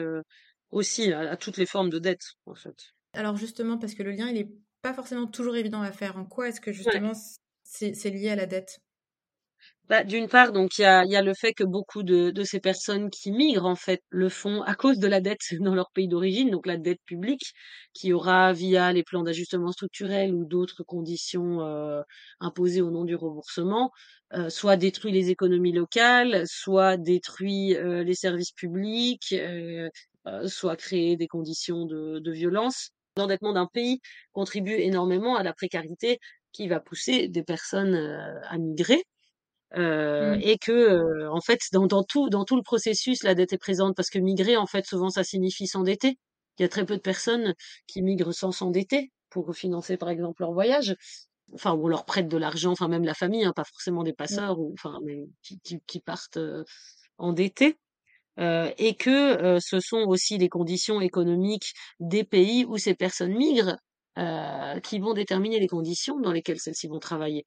aussi, à, à, toutes les formes de dette, en fait. Alors justement, parce que le lien, il n'est pas forcément toujours évident à faire. En quoi est-ce que justement ouais. c'est lié à la dette? Bah, d'une part, donc il y a, y a le fait que beaucoup de, de ces personnes qui migrent, en fait, le font à cause de la dette [LAUGHS] dans leur pays d'origine, donc la dette publique, qui aura, via les plans d'ajustement structurel ou d'autres conditions euh, imposées au nom du remboursement, euh, soit détruit les économies locales, soit détruit euh, les services publics, euh, euh, soit créé des conditions de, de violence. L'endettement d'un pays contribue énormément à la précarité qui va pousser des personnes euh, à migrer. Euh, Mmh. et que euh, en fait dans, dans tout dans tout le processus la dette est présente parce que migrer en fait souvent ça signifie s'endetter. Il y a très peu de personnes qui migrent sans s'endetter pour financer par exemple leur voyage. Enfin, ou on leur prête de l'argent, enfin même la famille, hein, pas forcément des Ouais. passeurs, ou enfin mais qui, qui, qui partent euh, endettés. Euh, et que euh, ce sont aussi les conditions économiques des pays où ces personnes migrent euh, qui vont déterminer les conditions dans lesquelles celles-ci vont travailler.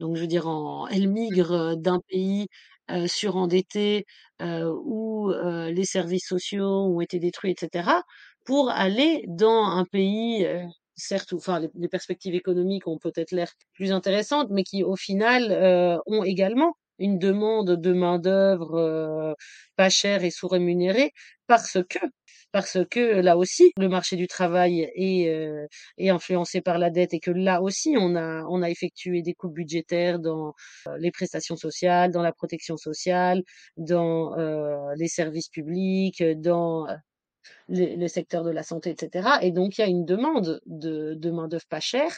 Donc, je veux dire, en, elles migrent euh, d'un pays euh, surendetté euh, où euh, les services sociaux ont été détruits, etc., pour aller dans un pays, certes, enfin, les, les perspectives économiques ont peut-être l'air plus intéressantes, mais qui, au final, ont également une demande de main-d'œuvre pas chère et sous-rémunérée parce que parce que là aussi le marché du travail est, euh, est influencé par la dette et que là aussi on a on a effectué des coupes budgétaires dans euh, les prestations sociales, dans la protection sociale, dans euh, les services publics, dans euh, le secteur de la santé, etc. Et donc il y a une demande de, de main-d'œuvre pas chère,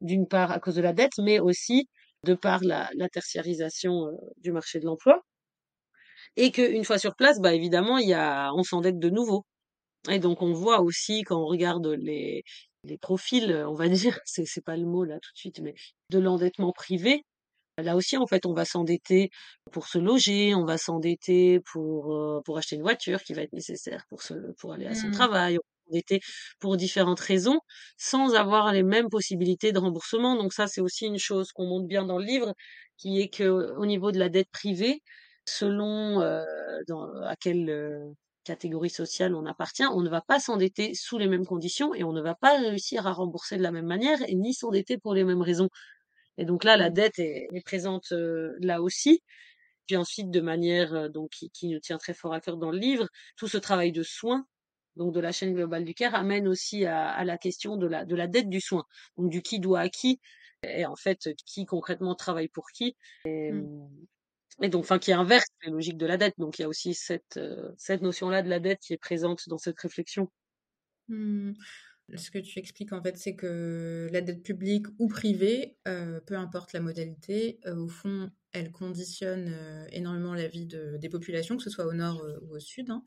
d'une part à cause de la dette, mais aussi de par la, la tertiarisation euh, du marché de l'emploi et qu'une fois sur place, bah évidemment, il y a, on s'endette de nouveau. Et donc on voit aussi quand on regarde les, les profils, on va [LAUGHS] dire, c'est c'est pas le mot là tout de suite, mais de l'endettement privé. Là aussi, en fait, on va s'endetter pour se loger, on va s'endetter pour euh, pour acheter une voiture qui va être nécessaire pour se pour aller à son Mmh. travail, on va s'endetter pour différentes raisons, sans avoir les mêmes possibilités de remboursement. Donc ça, c'est aussi une chose qu'on montre bien dans le livre, qui est que au niveau de la dette privée, selon euh, dans, à quelle euh, catégorie sociale on appartient, on ne va pas s'endetter sous les mêmes conditions et on ne va pas réussir à rembourser de la même manière et ni s'endetter pour les mêmes raisons. Et donc là, la dette est, est présente euh, là aussi. Puis ensuite, de manière euh, donc qui, qui nous tient très fort à cœur dans le livre, tout ce travail de soins, donc de la chaîne globale du care, amène aussi à, à la question de la, de la dette du soin, donc du qui doit à qui, et en fait qui concrètement travaille pour qui. Et, Mmh. Et donc, enfin, qui inverse la logique de la dette. Donc, il y a aussi cette, euh, cette notion-là de la dette qui est présente dans cette réflexion. Mmh. Ce que tu expliques en fait, c'est que la dette publique ou privée, euh, peu importe la modalité, euh, au fond, elle conditionne énormément la vie de, des populations, que ce soit au nord ou au sud. hein.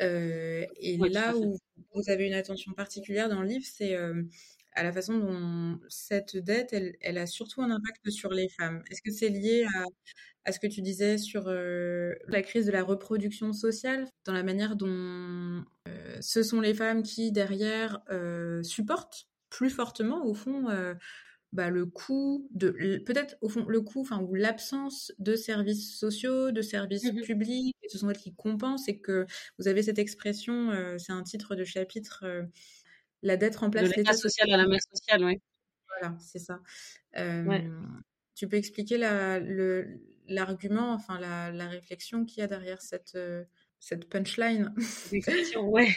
Et Oui, là où vous avez une attention particulière dans le livre, c'est à la façon dont cette dette, elle, elle a surtout un impact sur les femmes. Est-ce que c'est lié à, à ce que tu disais sur euh, la crise de la reproduction sociale, dans la manière dont euh, ce sont les femmes qui, derrière, euh, supportent plus fortement, au fond, bah, le coût de peut-être au fond le coût enfin ou l'absence de services sociaux de services Mhm. publics ce sont elles qui compensent et que vous avez cette expression euh, c'est un titre de chapitre euh, la dette De remplace l'état social social à la mère sociale, oui. voilà c'est ça Ouais. Tu peux expliquer la l'argument enfin la, la réflexion qu'il y a derrière cette euh, cette punchline? [LAUGHS] Ouais.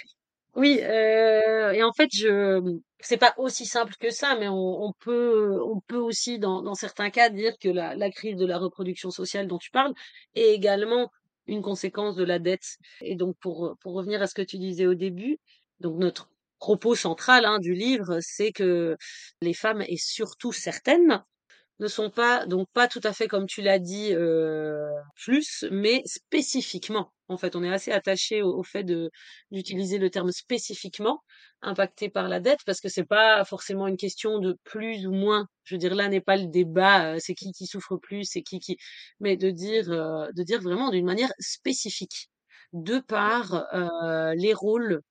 Oui, euh, et en fait, je, c'est pas aussi simple que ça, mais on, on peut, on peut aussi, dans, dans certains cas, dire que la, la crise de la reproduction sociale dont tu parles est également une conséquence de la dette. Et donc, pour, pour revenir à ce que tu disais au début, donc notre propos central hein, du livre, c'est que les femmes, et surtout certaines, ne sont pas donc pas tout à fait comme tu l'as dit euh, plus, mais spécifiquement. En fait, on est assez attaché au, au fait de d'utiliser le terme spécifiquement impacté par la dette parce que c'est pas forcément une question de plus ou moins. Je veux dire là n'est pas le débat, euh, c'est qui qui souffre plus, c'est qui qui, mais de dire euh, de dire vraiment d'une manière spécifique de par euh, les rôles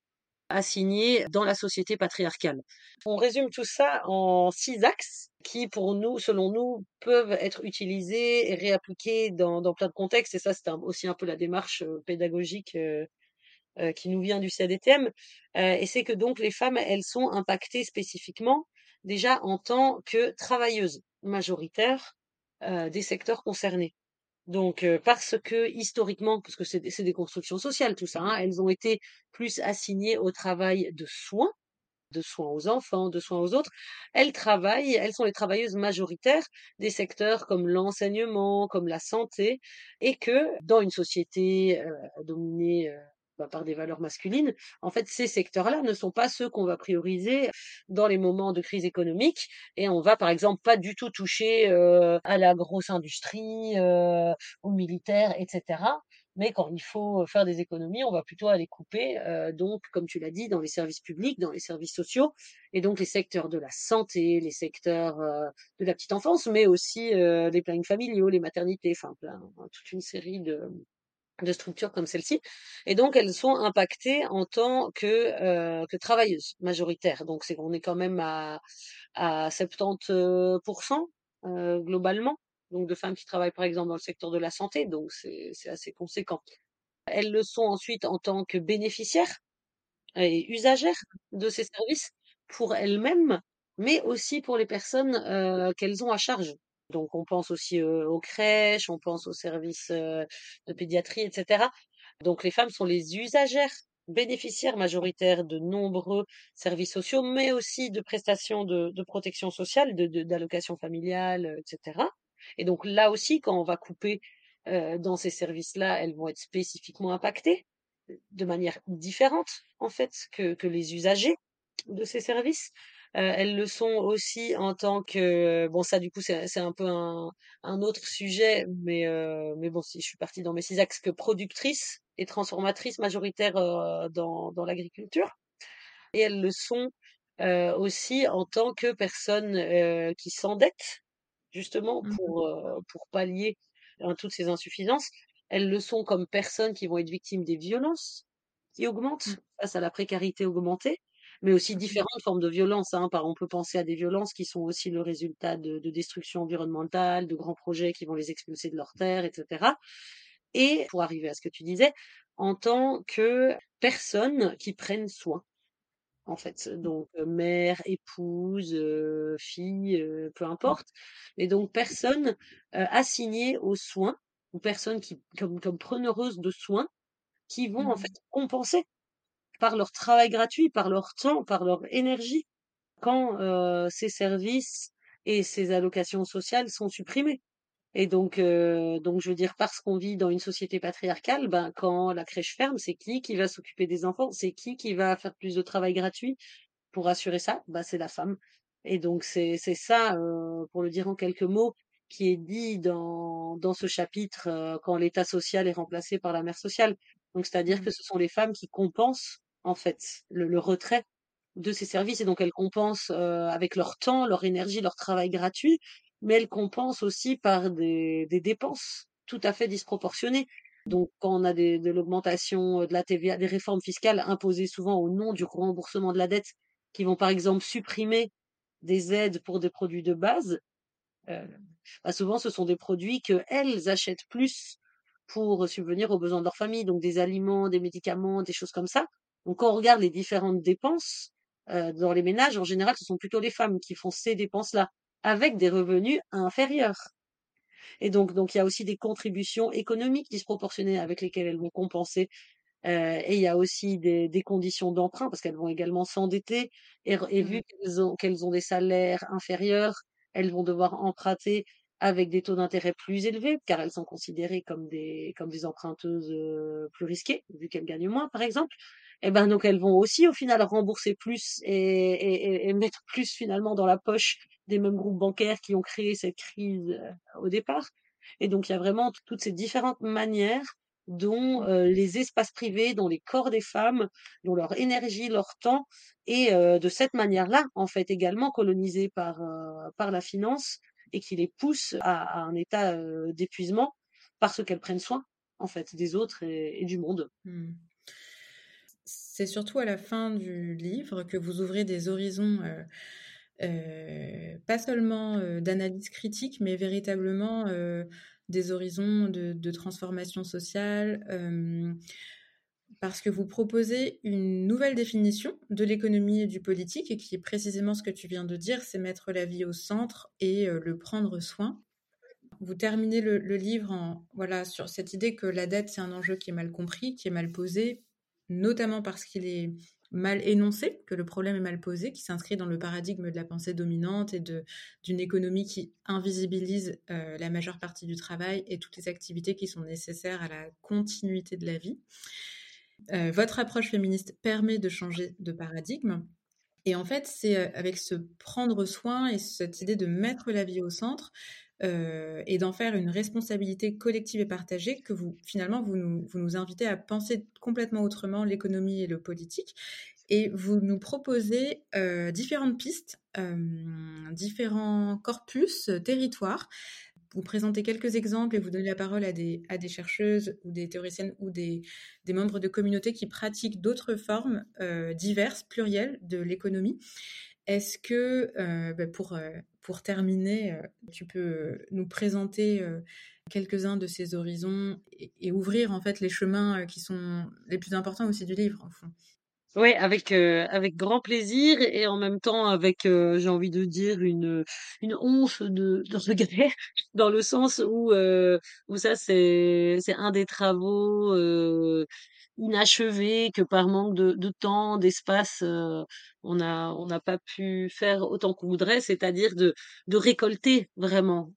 assignés dans la société patriarcale. On résume tout ça en six axes qui, pour nous, selon nous, peuvent être utilisés et réappliqués dans, plein de contextes. Et ça, c'est aussi un peu la démarche euh, pédagogique euh, euh, qui nous vient du CADTM. Et c'est que donc les femmes, elles sont impactées spécifiquement déjà en tant que travailleuses majoritaires des secteurs concernés. Donc, parce que historiquement, parce que c'est des, constructions sociales, tout ça, hein, elles ont été plus assignées au travail de soins, de soins aux enfants, de soins aux autres. Elles travaillent, elles sont les travailleuses majoritaires des secteurs comme l'enseignement, comme la santé, et que dans une société dominée bah, par des valeurs masculines, en fait, ces secteurs-là ne sont pas ceux qu'on va prioriser dans les moments de crise économique. Et on va, par exemple, pas du tout toucher euh, à la grosse industrie, euh, au militaire, etc. Mais quand il faut faire des économies, on va plutôt aller couper, euh, donc, comme tu l'as dit, dans les services publics, dans les services sociaux, et donc les secteurs de la santé, les secteurs euh, de la petite enfance, mais aussi euh, les plannings familiaux, les maternités, enfin, plein, toute une série de, de structures comme celle-ci. Et donc, elles sont impactées en tant que, euh, que travailleuses majoritaires. Donc, c'est qu'on est quand même à, à 70% euh, globalement, donc de femmes qui travaillent par exemple dans le secteur de la santé, donc c'est assez conséquent. Elles le sont ensuite en tant que bénéficiaires et usagères de ces services pour elles-mêmes, mais aussi pour les personnes euh, qu'elles ont à charge. Donc on pense aussi aux crèches, on pense aux services de pédiatrie, etc. Donc les femmes sont les usagères bénéficiaires majoritaires de nombreux services sociaux, mais aussi de prestations de, protection sociale, d'allocations de, familiales, etc. Et donc là aussi, quand on va couper dans ces services-là, elles vont être spécifiquement impactées de manière différente, en fait, que les usagers de ces services. Euh, elles le sont aussi en tant que bon ça du coup c'est un peu un, un, autre sujet mais euh, mais bon si je suis partie dans mes six axes que productrice et transformatrice majoritaire euh, dans dans l'agriculture. Et elles le sont aussi en tant que personnes qui s'endettent justement mmh pour pour pallier à toutes ces insuffisances. Elles le sont comme personnes qui vont être victimes des violences qui augmentent mmh. face à la précarité augmentée mais aussi différentes formes de violences. Hein. Par, on peut penser à des violences qui sont aussi le résultat de, de destruction environnementale, de grands projets qui vont les expulser de leur terre, etc. Et pour arriver à ce que tu disais, en tant que personnes qui prennent soin en fait. Donc mère, épouse, fille, peu importe. Mais donc personne assignée aux soins ou personnes qui comme comme preneureuses de soins qui vont en mmh. fait compenser par leur travail gratuit, par leur temps, par leur énergie, quand euh, ces services et ces allocations sociales sont supprimés. Et donc, euh, donc je veux dire, parce qu'on vit dans une société patriarcale, ben, quand la crèche ferme, c'est qui qui va s'occuper des enfants? C'est qui qui va faire plus de travail gratuit pour assurer ça? Ben, C'est la femme. Et donc, c'est ça, euh, pour le dire en quelques mots, qui est dit dans, dans ce chapitre euh, quand l'état social est remplacé par la mère sociale. Donc, c'est-à-dire mmh. que ce sont les femmes qui compensent en fait, le, retrait de ces services. Et donc, elles compensent euh, avec leur temps, leur énergie, leur travail gratuit, mais elles compensent aussi par des, dépenses tout à fait disproportionnées. Donc, quand on a de l'augmentation de la TVA, des réformes fiscales imposées souvent au nom du remboursement de la dette, qui vont par exemple supprimer des aides pour des produits de base, euh, bah, souvent ce sont des produits qu'elles achètent plus pour subvenir aux besoins de leur famille, donc des aliments, des médicaments, des choses comme ça. Donc quand on regarde les différentes dépenses euh, dans les ménages, en général, ce sont plutôt les femmes qui font ces dépenses-là, avec des revenus inférieurs. Et donc, donc il y a aussi des contributions économiques disproportionnées avec lesquelles elles vont compenser. Euh, et il y a aussi des, des conditions d'emprunt parce qu'elles vont également s'endetter. Et, et, vu mmh qu'elles ont, qu'elles ont des salaires inférieurs, elles vont devoir emprunter avec des taux d'intérêt plus élevés, car elles sont considérées comme des, comme des emprunteuses euh, plus risquées, vu qu'elles gagnent moins, par exemple et eh ben donc elles vont aussi au final rembourser plus et, et, mettre plus finalement dans la poche des mêmes groupes bancaires qui ont créé cette crise euh, au départ. Et donc il y a vraiment toutes ces différentes manières dont euh, les espaces privés, dont les corps des femmes, dont leur énergie, leur temps, et euh, de cette manière-là, en fait, également colonisés par, par la finance et qui les pousse à, un état d'épuisement parce qu'elles prennent soin, en fait, des autres et, du monde. Mmh c'est surtout à la fin du livre que vous ouvrez des horizons, euh, euh, pas seulement euh, d'analyse critique, mais véritablement des horizons de, transformation sociale, parce que vous proposez une nouvelle définition de l'économie et du politique, et qui est précisément ce que tu viens de dire, c'est mettre la vie au centre et le prendre soin. vous terminez le, livre voilà, sur cette idée que la dette, c'est un enjeu qui est mal compris, qui est mal posé, notamment parce qu'il est mal énoncé, que le problème est mal posé, qui s'inscrit dans le paradigme de la pensée dominante et d'une économie qui invisibilise euh, la majeure partie du travail et toutes les activités qui sont nécessaires à la continuité de la vie. Euh, votre approche féministe permet de changer de paradigme. Et en fait, c'est euh, avec ce prendre soin et cette idée de mettre la vie au centre et d'en faire une responsabilité collective et partagée que finalement, vous nous, invitez à penser complètement autrement l'économie et le politique et vous nous proposez euh, différentes pistes, euh, différents corpus, euh, territoires. Vous présentez quelques exemples et vous donnez la parole à des, chercheuses ou des théoriciennes ou des, membres de communautés qui pratiquent d'autres formes diverses, plurielles de l'économie. Est-ce que, ben, pour, pour terminer, tu peux nous présenter quelques-uns de ces horizons et, ouvrir en fait les chemins qui sont les plus importants aussi du livre, en fond. Ouais, avec euh, avec grand plaisir et en même temps avec, euh, j'ai envie de dire une une once de, regret [LAUGHS] dans le sens où euh, où ça c'est c'est un des travaux euh, inachevés que par manque de, de temps, d'espace, euh, on a on n'a pas pu faire autant qu'on voudrait, c'est-à-dire de de récolter vraiment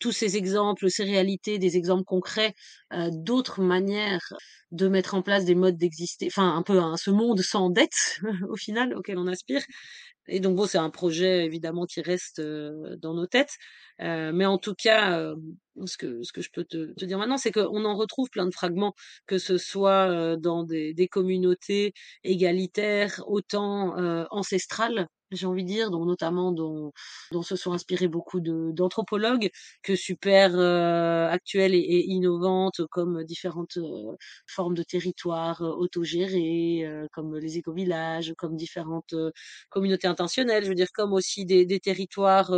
tous ces exemples, ces réalités, des exemples concrets, euh, d'autres manières de mettre en place des modes d'exister, enfin un peu hein, ce monde sans dette [LAUGHS] au final auquel on aspire. Et donc bon, c'est un projet évidemment qui reste euh, dans nos têtes, euh, mais en tout cas, euh, ce que ce que je peux te, te dire maintenant, c'est qu'on en retrouve plein de fragments, que ce soit euh, dans des, des communautés égalitaires, autant ancestrales j'ai envie de dire, dont notamment dont, dont se sont inspirés beaucoup d'anthropologues, que super euh, actuelles et, innovantes, comme différentes euh, formes de territoires euh, autogérés, euh, comme les écovillages, comme différentes euh, communautés intentionnelles, je veux dire, comme aussi des, des territoires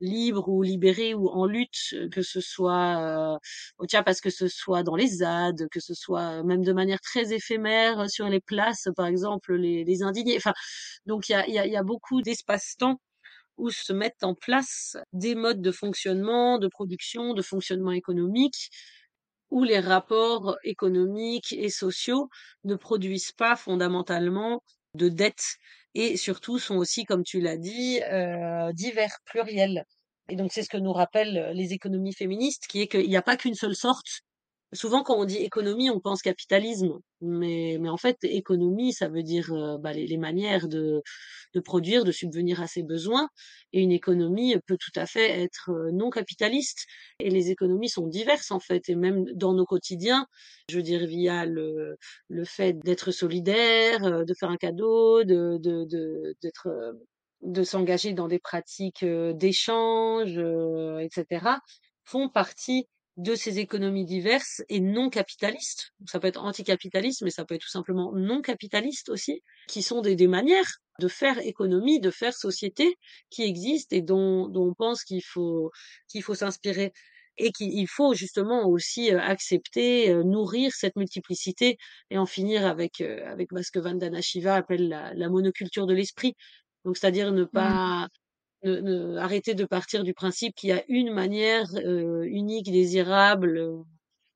libres ou libérés ou en lutte, que ce soit au parce que ce soit dans les ZAD, que ce soit même de manière très éphémère sur les places, par exemple, les, les indignés. Enfin, donc il y a, y, a, y a beaucoup d'espace-temps où se mettent en place des modes de fonctionnement, de production, de fonctionnement économique, où les rapports économiques et sociaux ne produisent pas fondamentalement de dettes et surtout sont aussi, comme tu l'as dit, euh, divers, pluriels. Et donc c'est ce que nous rappellent les économies féministes, qui est qu'il n'y a pas qu'une seule sorte souvent quand on dit économie, on pense capitalisme, mais, mais en fait, économie, ça veut dire euh, bah, les, les, manières de, de produire, de subvenir à ses besoins. Et une économie peut tout à fait être euh, non capitaliste. Et les économies sont diverses en fait, et même dans nos quotidiens, je veux dire via le, le fait d'être solidaire, euh, de faire un cadeau, de d'être de s'engager dans des pratiques d'échange, etc., font partie de ces économies diverses et non capitalistes. Ça peut être anticapitaliste, mais ça peut être tout simplement non capitaliste aussi, qui sont des, des manières de faire économie, de faire société qui existent et dont, dont on pense qu'il faut qu'il faut s'inspirer et qu'il faut justement aussi accepter, nourrir cette multiplicité et en finir avec avec ce que Vandana Shiva appelle la, la monoculture de l'esprit. Donc c'est-à-dire ne mmh. pas ne, ne, arrêter de partir du principe qu'il y a une manière euh, unique, désirable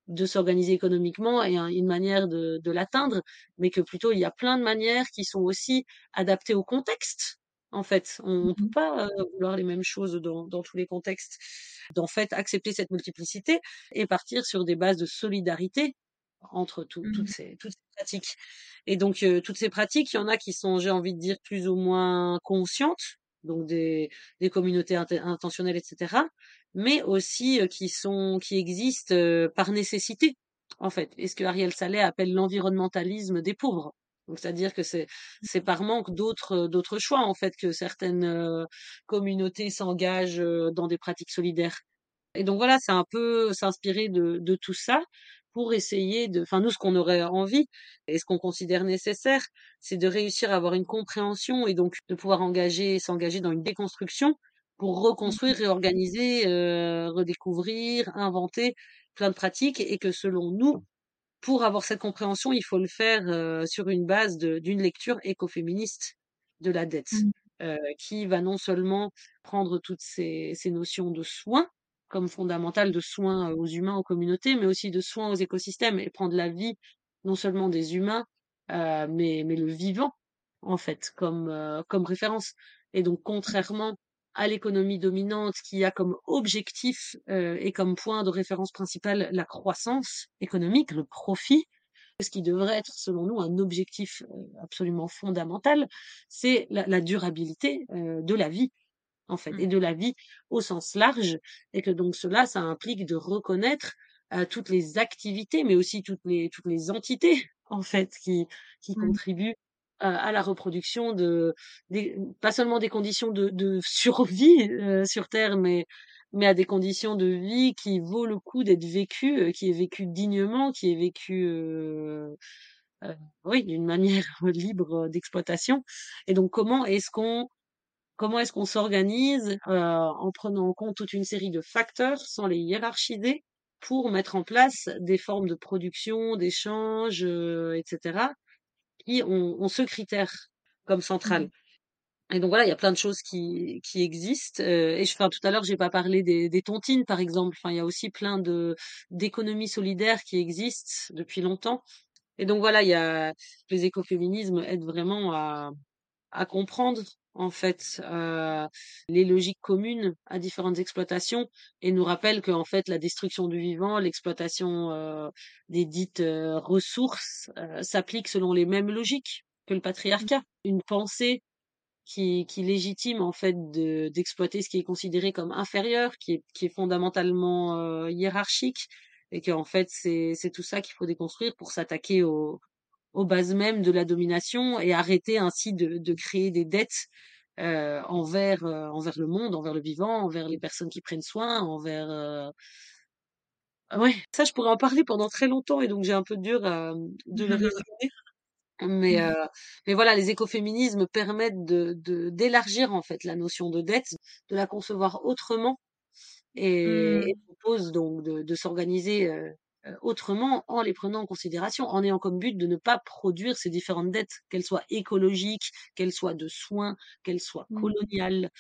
de s'organiser économiquement et une manière de, de l'atteindre, mais que plutôt il y a plein de manières qui sont aussi adaptées au contexte. En fait, on ne peut mmh pas euh, vouloir les mêmes choses dans, dans tous les contextes. D'en fait, accepter cette multiplicité et partir sur des bases de solidarité entre tout, mmh toutes, ces, toutes ces pratiques. Et donc, euh, toutes ces pratiques, il y en a qui sont, j'ai envie de dire, plus ou moins conscientes, donc des, des communautés intentionnelles, etc., mais aussi euh, qui sont qui existent euh, par nécessité, en fait. Et ce que Ariel Saleh appelle l'environnementalisme des pauvres. Donc c'est-à-dire que c'est c'est par manque d'autres d'autres choix en fait que certaines euh, communautés s'engagent dans des pratiques solidaires. Et donc voilà, c'est un peu s'inspirer de, de tout ça pour essayer de, enfin nous ce qu'on aurait envie et ce qu'on considère nécessaire, c'est de réussir à avoir une compréhension et donc de pouvoir engager, s'engager dans une déconstruction pour reconstruire, mmh réorganiser, euh, redécouvrir, inventer plein de pratiques et que selon nous, pour avoir cette compréhension, il faut le faire euh, sur une base d'une lecture écoféministe de la dette, mmh. euh, qui va non seulement prendre toutes ces, ces notions de soins, comme fondamentale de soins aux humains, aux communautés, mais aussi de soins aux écosystèmes et prendre la vie non seulement des humains, mais, mais le vivant, en fait, comme, comme référence. Et donc, contrairement à l'économie dominante qui a comme objectif et comme point de référence principal la croissance économique, le profit, ce qui devrait être, selon nous, un objectif absolument fondamental, c'est la, durabilité de la vie, en fait, et mmh. de la vie au sens large, et que donc cela, ça implique de reconnaître toutes les activités, mais aussi toutes les toutes les entités, [LAUGHS] en fait, qui qui mmh. contribuent à la reproduction de pas seulement des conditions de, de survie sur Terre, mais mais à des conditions de vie qui vaut le coup d'être vécues, qui est vécu dignement, qui est vécu oui d'une manière [LAUGHS] libre d'exploitation. Et donc comment est-ce qu'on comment est-ce qu'on s'organise en prenant en compte toute une série de facteurs sans les hiérarchiser pour mettre en place des formes de production, d'échange, etc qui ont, ce critère comme central. Mmh. Et donc voilà, il y a plein de choses qui, qui existent. Euh, et je, enfin, tout à l'heure, j'ai pas parlé des, des tontines, par exemple. Enfin, il y a aussi plein de d'économies solidaires qui existent depuis longtemps. Et donc voilà, il y a les écoféminismes aident vraiment à, à comprendre en fait euh, les logiques communes à différentes exploitations et nous rappellent que en fait la destruction du vivant, l'exploitation euh, des dites euh, ressources euh, s'applique selon les mêmes logiques que le patriarcat. Une pensée qui, qui légitime en fait d'exploiter ce qui est considéré comme inférieur, qui est, qui est fondamentalement euh, hiérarchique et que en fait c'est c'est tout ça qu'il faut déconstruire pour s'attaquer au aux bases mêmes de la domination et arrêter ainsi de, de créer des dettes euh, envers euh, envers le monde, envers le vivant, envers les personnes qui prennent soin, envers euh... ouais ça je pourrais en parler pendant très longtemps et donc j'ai un peu dur euh, de le résumer. Mais, mmh. euh, mais voilà, les écoféminismes permettent de d'élargir en fait la notion de dette, de la concevoir autrement et, et mmh. propose donc de, de s'organiser euh, autrement en les prenant en considération, en ayant comme but de ne pas produire ces différentes dettes, qu'elles soient écologiques, qu'elles soient de soins, qu'elles soient mmh. coloniales,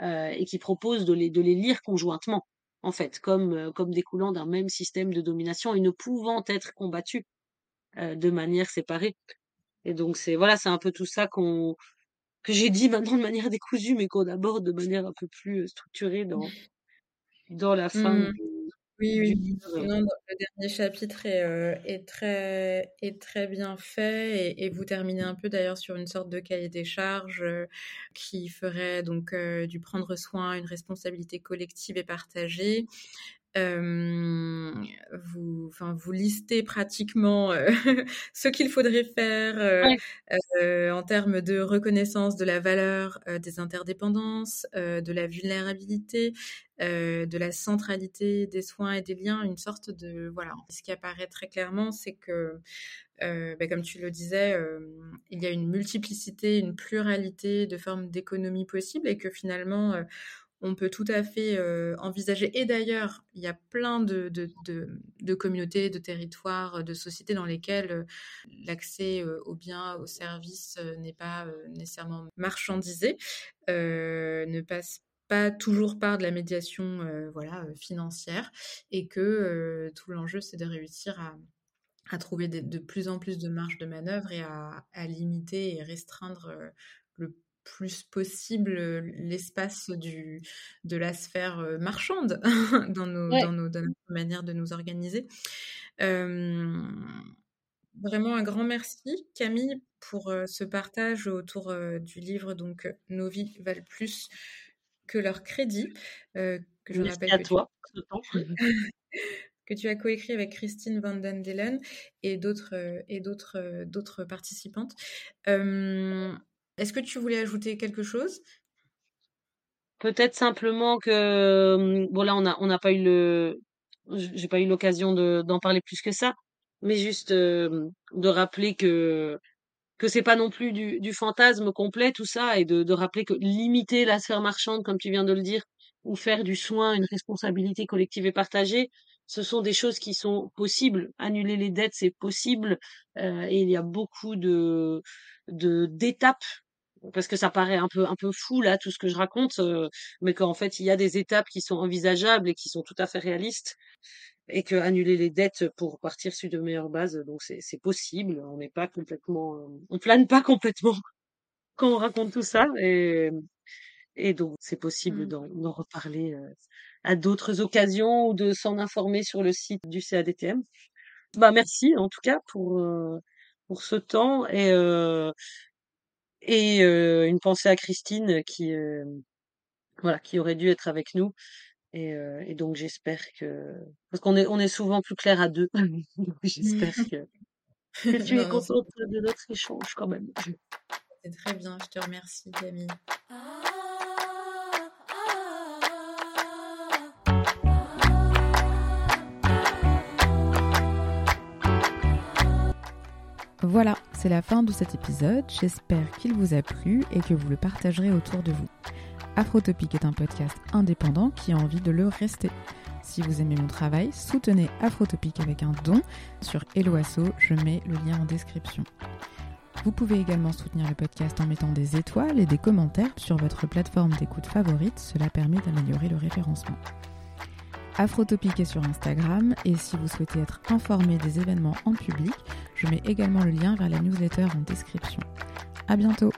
euh, et qui proposent de les, de les lire conjointement, en fait, comme, euh, comme découlant d'un même système de domination et ne pouvant être combattus euh, de manière séparée. Et donc c'est voilà, c'est un peu tout ça qu'on que j'ai dit maintenant de manière décousue, mais qu'on aborde de manière un peu plus structurée dans dans la fin mmh. Oui, oui. Non, le dernier chapitre est, euh, est, très, est très bien fait et, et, vous terminez un peu d'ailleurs sur une sorte de cahier des charges euh, qui ferait donc euh, du prendre soin une responsabilité collective et partagée euh, vous, enfin, vous listez pratiquement euh, [LAUGHS] ce qu'il faudrait faire euh, euh, en termes de reconnaissance de la valeur des interdépendances, de la vulnérabilité, de la centralité des soins et des liens, une sorte de voilà. Ce qui apparaît très clairement, c'est que bah, comme tu le disais, il y a une multiplicité, une pluralité de formes d'économie possibles et que finalement, on peut tout à fait euh, envisager. Et d'ailleurs, il y a plein de, de, de, communautés, de territoires, de sociétés dans lesquelles euh, l'accès euh, aux biens, aux services n'est pas nécessairement marchandisé, ne passe pas toujours par de la médiation voilà, financière, et que tout l'enjeu, c'est de réussir à, à trouver de, plus en plus de marge de manœuvre et à, à limiter et restreindre plus possible euh, l'espace du de la sphère euh, marchande [LAUGHS] dans nos, dans nos dans notre manière de nous organiser. Euh, vraiment un grand merci Camille pour ce partage autour du livre donc Nos vies valent plus que leur crédit que je merci rappelle à toi [LAUGHS] que tu as coécrit avec Christine Van Den Delen et d'autres et d'autres d'autres participantes. Est-ce que tu voulais ajouter quelque chose? Peut-être simplement que bon là on a on n'a pas eu le j'ai pas eu l'occasion de d'en parler plus que ça, mais juste de rappeler que que c'est pas non plus du, fantasme complet tout ça et de, de rappeler que limiter la sphère marchande comme tu viens de le dire ou faire du soin une responsabilité collective et partagée ce sont des choses qui sont possibles. Annuler les dettes, c'est possible. Euh, et il y a beaucoup de d'étapes parce que ça paraît un peu un peu fou là tout ce que je raconte, euh, mais qu'en fait il y a des étapes qui sont envisageables et qui sont tout à fait réalistes et que annuler les dettes pour partir sur de meilleures bases, donc c'est c'est possible. On n'est pas complètement, on plane pas complètement [LAUGHS] quand on raconte tout ça et et donc c'est possible Mmh. d'en d'en reparler euh, à d'autres occasions ou de s'en informer sur le site du CADTM. Bah merci en tout cas pour euh, pour ce temps et euh, et euh, une pensée à Christine qui euh, voilà qui aurait dû être avec nous et, euh, et donc j'espère que parce qu'on est on est souvent plus clair à deux [LAUGHS] j'espère [LAUGHS] que que [LAUGHS] tu es Non, contente de notre échange quand même. c'est très bien. Je te remercie, Camille. Voilà, c'est la fin de cet épisode. J'espère qu'il vous a plu et que vous le partagerez autour de vous. Afrotopic est un podcast indépendant qui a envie de le rester. Si vous aimez mon travail, soutenez Afrotopic avec un don sur Eloasso, je mets le lien en description. Vous pouvez également soutenir le podcast en mettant des étoiles et des commentaires sur votre plateforme d'écoute favorite, cela permet d'améliorer le référencement. Afrotopic est sur Instagram et si vous souhaitez être informé des événements en public, je mets également le lien vers la newsletter en description. À bientôt!